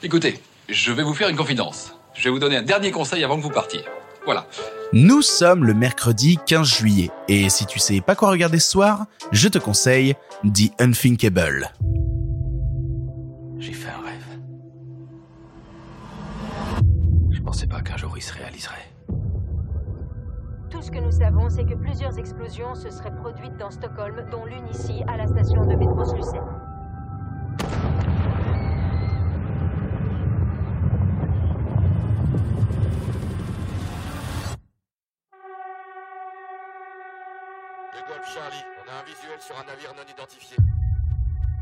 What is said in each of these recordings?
Écoutez, je vais vous faire une confidence. Je vais vous donner un dernier conseil avant que vous partiez. Voilà. Nous sommes le mercredi 15 juillet, et si tu sais pas quoi regarder ce soir, je te conseille The Unthinkable. J'ai fait un rêve. Je pensais pas qu'un jour il se réaliserait. Tout ce que nous savons, c'est que plusieurs explosions se seraient produites dans Stockholm, dont l'une ici, à la station de métro Slussen.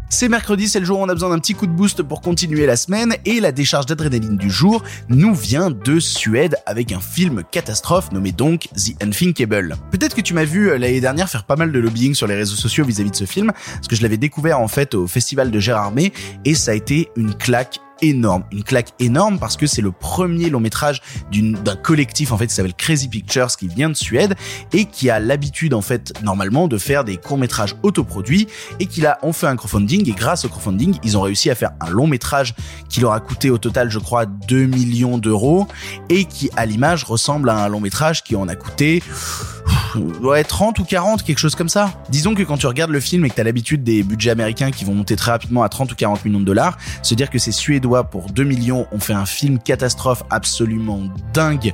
C'est mercredi, c'est le jour où on a besoin d'un petit coup de boost pour continuer la semaine et la décharge d'adrénaline du jour nous vient de Suède avec un film catastrophe nommé donc The Unthinkable. Peut-être que tu m'as vu euh, l'année dernière faire pas mal de lobbying sur les réseaux sociaux vis-à-vis de ce film parce que je l'avais découvert en fait au festival de Gérardmer et ça a été une claque énorme, une claque énorme parce que c'est le premier long métrage d'un collectif en fait qui s'appelle Crazy Pictures qui vient de Suède et qui a l'habitude en fait normalement de faire des courts métrages autoproduits et qui a ont fait un crowdfunding et grâce au crowdfunding ils ont réussi à faire un long métrage qui leur a coûté au total je crois 2 millions d'euros et qui à l'image ressemble à un long métrage qui en a coûté ouais 30 ou 40 quelque chose comme ça. Disons que quand tu regardes le film et que tu as l'habitude des budgets américains qui vont monter très rapidement à 30 ou 40 millions de dollars, se dire que ces Suédois pour 2 millions ont fait un film catastrophe absolument dingue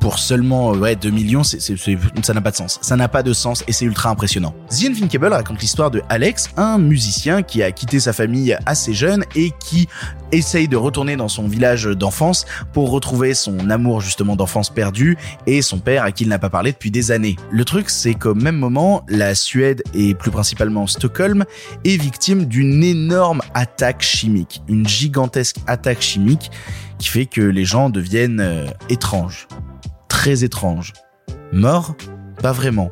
pour seulement ouais 2 millions, c'est, ça n'a pas de sens. Ça n'a pas de sens et c'est ultra impressionnant. The Unthinkable raconte l'histoire de Alex, un musicien qui a quitté sa famille assez jeune et qui essaye de retourner dans son village d'enfance pour retrouver son amour justement d'enfance perdu et son père à qui il n'a pas parlé depuis des années. Le truc c'est qu'au même moment, la Suède et plus principalement Stockholm est victime d'une énorme attaque chimique, une gigantesque attaque chimique qui fait que les gens deviennent euh, étranges très étrange. Mort? Pas vraiment.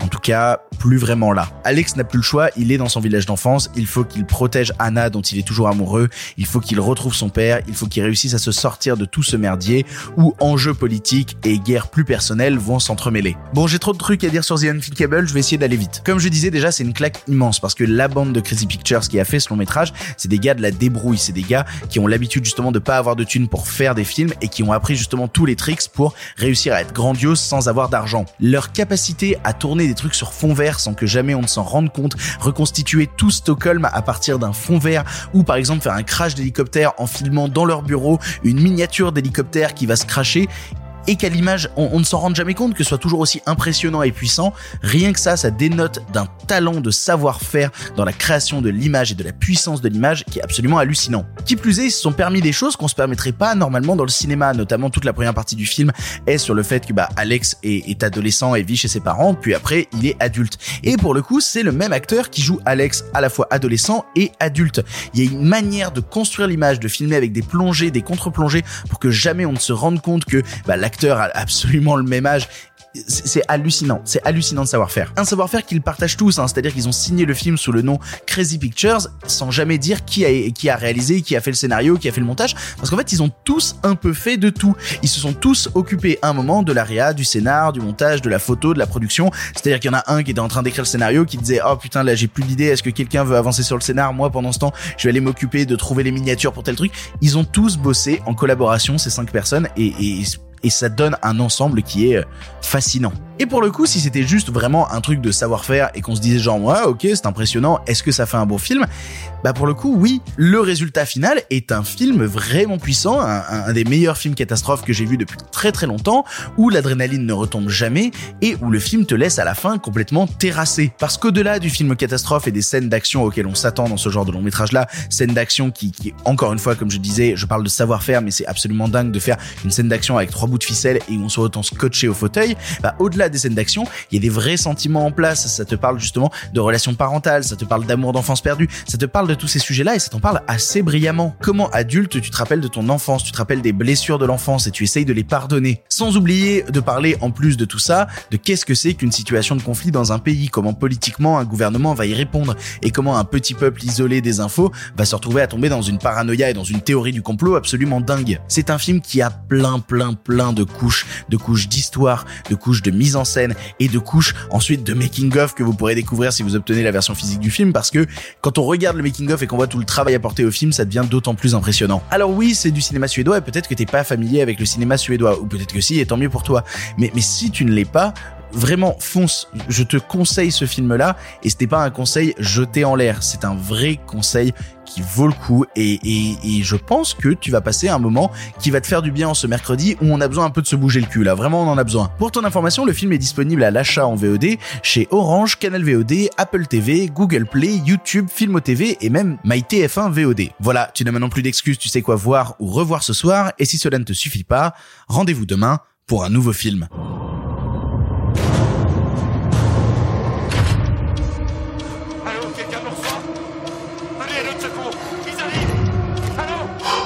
En tout cas, plus vraiment là. Alex n'a plus le choix, il est dans son village d'enfance, il faut qu'il protège Anna dont il est toujours amoureux, il faut qu'il retrouve son père, il faut qu'il réussisse à se sortir de tout ce merdier où enjeux politiques et guerres plus personnelles vont s'entremêler. Bon, j'ai trop de trucs à dire sur The Unthinkable, je vais essayer d'aller vite. Comme je disais déjà, c'est une claque immense parce que la bande de Crazy Pictures qui a fait ce long métrage, c'est des gars de la débrouille, c'est des gars qui ont l'habitude justement de pas avoir de thunes pour faire des films et qui ont appris justement tous les tricks pour réussir à être grandiose sans avoir d'argent. Leur capacité à tourner des trucs sur fond vert sans que jamais on ne s'en rende compte, reconstituer tout Stockholm à partir d'un fond vert ou par exemple faire un crash d'hélicoptère en filmant dans leur bureau une miniature d'hélicoptère qui va se cracher et qu'à l'image, on, ne s'en rende jamais compte que ce soit toujours aussi impressionnant et puissant. Rien que ça, ça dénote d'un talent de savoir-faire dans la création de l'image et de la puissance de l'image qui est absolument hallucinant. Qui plus est, ils se sont permis des choses qu'on se permettrait pas normalement dans le cinéma, notamment toute la première partie du film est sur le fait que bah Alex est, est adolescent et vit chez ses parents, puis après il est adulte. Et pour le coup, c'est le même acteur qui joue Alex à la fois adolescent et adulte. Il y a une manière de construire l'image, de filmer avec des plongées, des contre-plongées pour que jamais on ne se rende compte que bah, l'acteur a absolument le même âge c'est hallucinant, c'est hallucinant de savoir-faire. Un savoir-faire qu'ils partagent tous, hein, c'est-à-dire qu'ils ont signé le film sous le nom Crazy Pictures sans jamais dire qui a, qui a réalisé, qui a fait le scénario, qui a fait le montage, parce qu'en fait ils ont tous un peu fait de tout. Ils se sont tous occupés un moment de la réa, du scénar, du montage, de la photo, de la production. C'est-à-dire qu'il y en a un qui était en train d'écrire le scénario, qui disait oh putain là j'ai plus d'idées, est-ce que quelqu'un veut avancer sur le scénar? Moi pendant ce temps je vais aller m'occuper de trouver les miniatures pour tel truc. Ils ont tous bossé en collaboration ces cinq personnes et, et et ça donne un ensemble qui est euh, fascinant. Et pour le coup, si c'était juste vraiment un truc de savoir-faire et qu'on se disait genre ouais ok c'est impressionnant, est-ce que ça fait un bon film? Bah pour le coup oui, le résultat final est un film vraiment puissant, un, des meilleurs films catastrophes que j'ai vu depuis très très longtemps, où l'adrénaline ne retombe jamais et où le film te laisse à la fin complètement terrassé. Parce qu'au-delà du film catastrophe et des scènes d'action auxquelles on s'attend dans ce genre de long métrage là, scènes d'action qui, qui encore une fois comme je disais, je parle de savoir-faire mais c'est absolument dingue de faire une scène d'action avec trois bouts de ficelle et on se retend scotché au fauteuil, bah au-delà des scènes d'action, il y a des vrais sentiments en place. Ça te parle justement de relations parentales, ça te parle d'amour d'enfance perdue, ça te parle de tous ces sujets-là et ça t'en parle assez brillamment. Comment adulte, tu te rappelles de ton enfance, tu te rappelles des blessures de l'enfance et tu essayes de les pardonner. Sans oublier de parler en plus de tout ça, de qu'est-ce que c'est qu'une situation de conflit dans un pays, comment politiquement un gouvernement va y répondre? Et comment un petit peuple isolé des infos va se retrouver à tomber dans une paranoïa et dans une théorie du complot absolument dingue? C'est un film qui a plein plein plein de couches, de couches d'histoire, de couches de mise en en scène et de couches ensuite de making of que vous pourrez découvrir si vous obtenez la version physique du film parce que quand on regarde le making of et qu'on voit tout le travail apporté au film, ça devient d'autant plus impressionnant. Alors oui, c'est du cinéma suédois et peut-être que t'es pas familier avec le cinéma suédois ou peut-être que si et tant mieux pour toi. Mais mais si tu ne l'es pas, vraiment fonce. Je te conseille ce film-là et ce n'est pas un conseil jeté en l'air. C'est un vrai conseil qui vaut le coup et, je pense que tu vas passer un moment qui va te faire du bien en ce mercredi où on a besoin un peu de se bouger le cul là, vraiment on en a besoin. Pour ton information, le film est disponible à l'achat en VOD chez Orange, Canal VOD, Apple TV, Google Play, YouTube, Filmo TV et même MyTF1 VOD. Voilà, tu n'as maintenant plus d'excuses, tu sais quoi voir ou revoir ce soir et si cela ne te suffit pas, rendez-vous demain pour un nouveau film. Allô, quelqu'un pour Revenez à notre Ils arrivent. Allons.